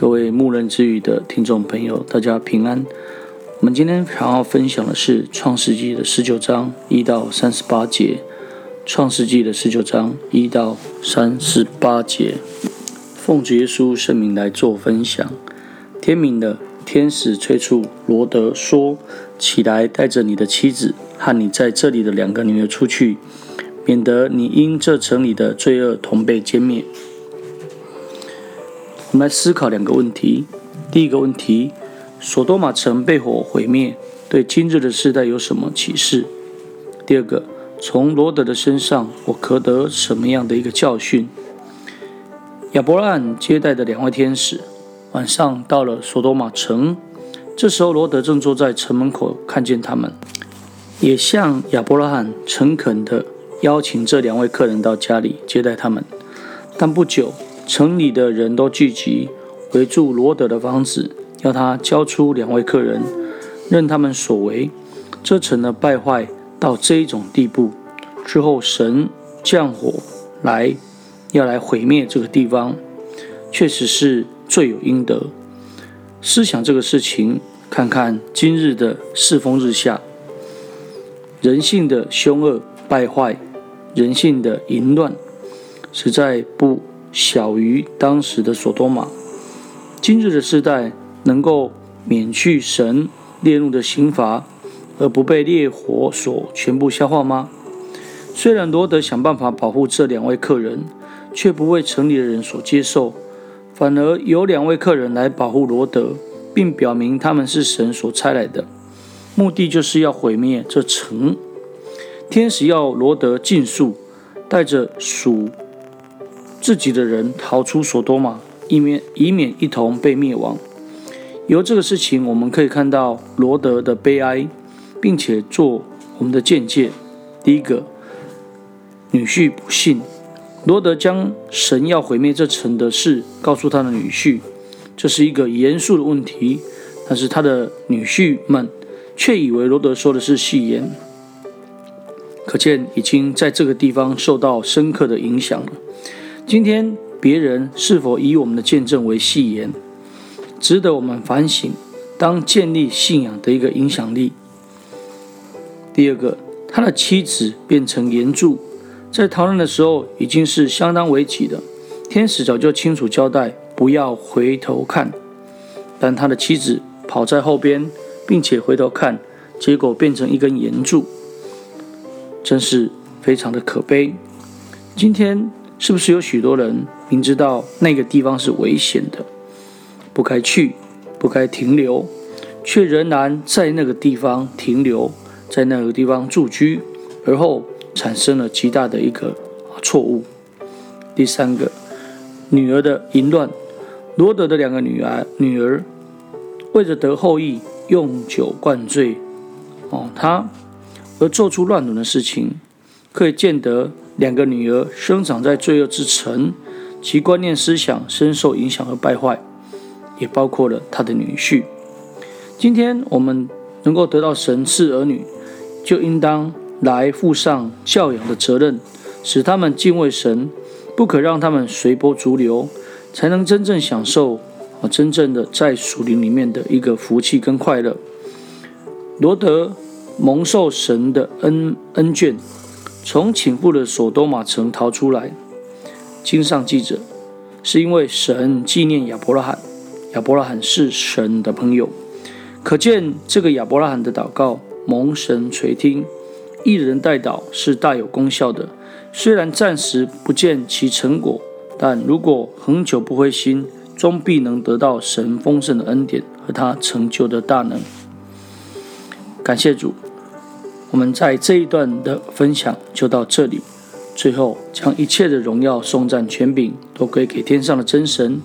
各位牧人之语的听众朋友，大家平安。我们今天想要分享的是《创世纪》的十九章一到三十八节，《创世纪》的十九章一到三十八节，奉主耶稣圣名来做分享。天明的，天使催促罗德说：“起来，带着你的妻子和你在这里的两个女儿出去，免得你因这城里的罪恶同被歼灭。”我们来思考两个问题。第一个问题：索多玛城被火毁灭，对今日的世代有什么启示？第二个，从罗德的身上，我可得什么样的一个教训？亚伯拉罕接待的两位天使，晚上到了索多玛城，这时候罗德正坐在城门口，看见他们，也向亚伯拉罕诚恳地邀请这两位客人到家里接待他们。但不久，城里的人都聚集，围住罗德的房子，要他交出两位客人，任他们所为。这成了败坏到这一种地步之后，神降火来，要来毁灭这个地方，确实是罪有应得。思想这个事情，看看今日的世风日下，人性的凶恶败坏，人性的淫乱，实在不。小于当时的索多玛。今日的世代能够免去神列入的刑罚，而不被烈火所全部消化吗？虽然罗德想办法保护这两位客人，却不为城里的人所接受，反而有两位客人来保护罗德，并表明他们是神所差来的，目的就是要毁灭这城。天使要罗德尽速带着属。自己的人逃出索多玛，以免以免一同被灭亡。由这个事情，我们可以看到罗德的悲哀，并且做我们的见解。第一个，女婿不信，罗德将神要毁灭这城的事告诉他的女婿，这是一个严肃的问题。但是他的女婿们却以为罗德说的是戏言，可见已经在这个地方受到深刻的影响了。今天别人是否以我们的见证为戏言，值得我们反省。当建立信仰的一个影响力。第二个，他的妻子变成岩柱，在讨论的时候已经是相当危急的。天使早就清楚交代，不要回头看，但他的妻子跑在后边，并且回头看，结果变成一根岩柱，真是非常的可悲。今天。是不是有许多人明知道那个地方是危险的，不该去，不该停留，却仍然在那个地方停留，在那个地方住居，而后产生了极大的一个错误。第三个，女儿的淫乱，罗德的两个女儿，女儿为着得后裔，用酒灌醉，哦，他而做出乱伦的事情，可以见得。两个女儿生长在罪恶之城，其观念思想深受影响和败坏，也包括了他的女婿。今天我们能够得到神赐儿女，就应当来负上教养的责任，使他们敬畏神，不可让他们随波逐流，才能真正享受啊真正的在属灵里面的一个福气跟快乐。罗德蒙受神的恩恩眷。从倾覆的索多玛城逃出来，经上记着，是因为神纪念亚伯拉罕，亚伯拉罕是神的朋友，可见这个亚伯拉罕的祷告蒙神垂听，一人代祷是大有功效的。虽然暂时不见其成果，但如果恒久不灰心，终必能得到神丰盛的恩典和他成就的大能。感谢主。我们在这一段的分享就到这里，最后将一切的荣耀、颂赞、权柄都归给天上的真神，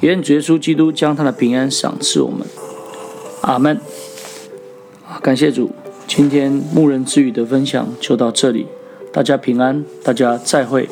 愿主耶稣基督将他的平安赏赐我们。阿门。感谢主，今天牧人之语的分享就到这里，大家平安，大家再会。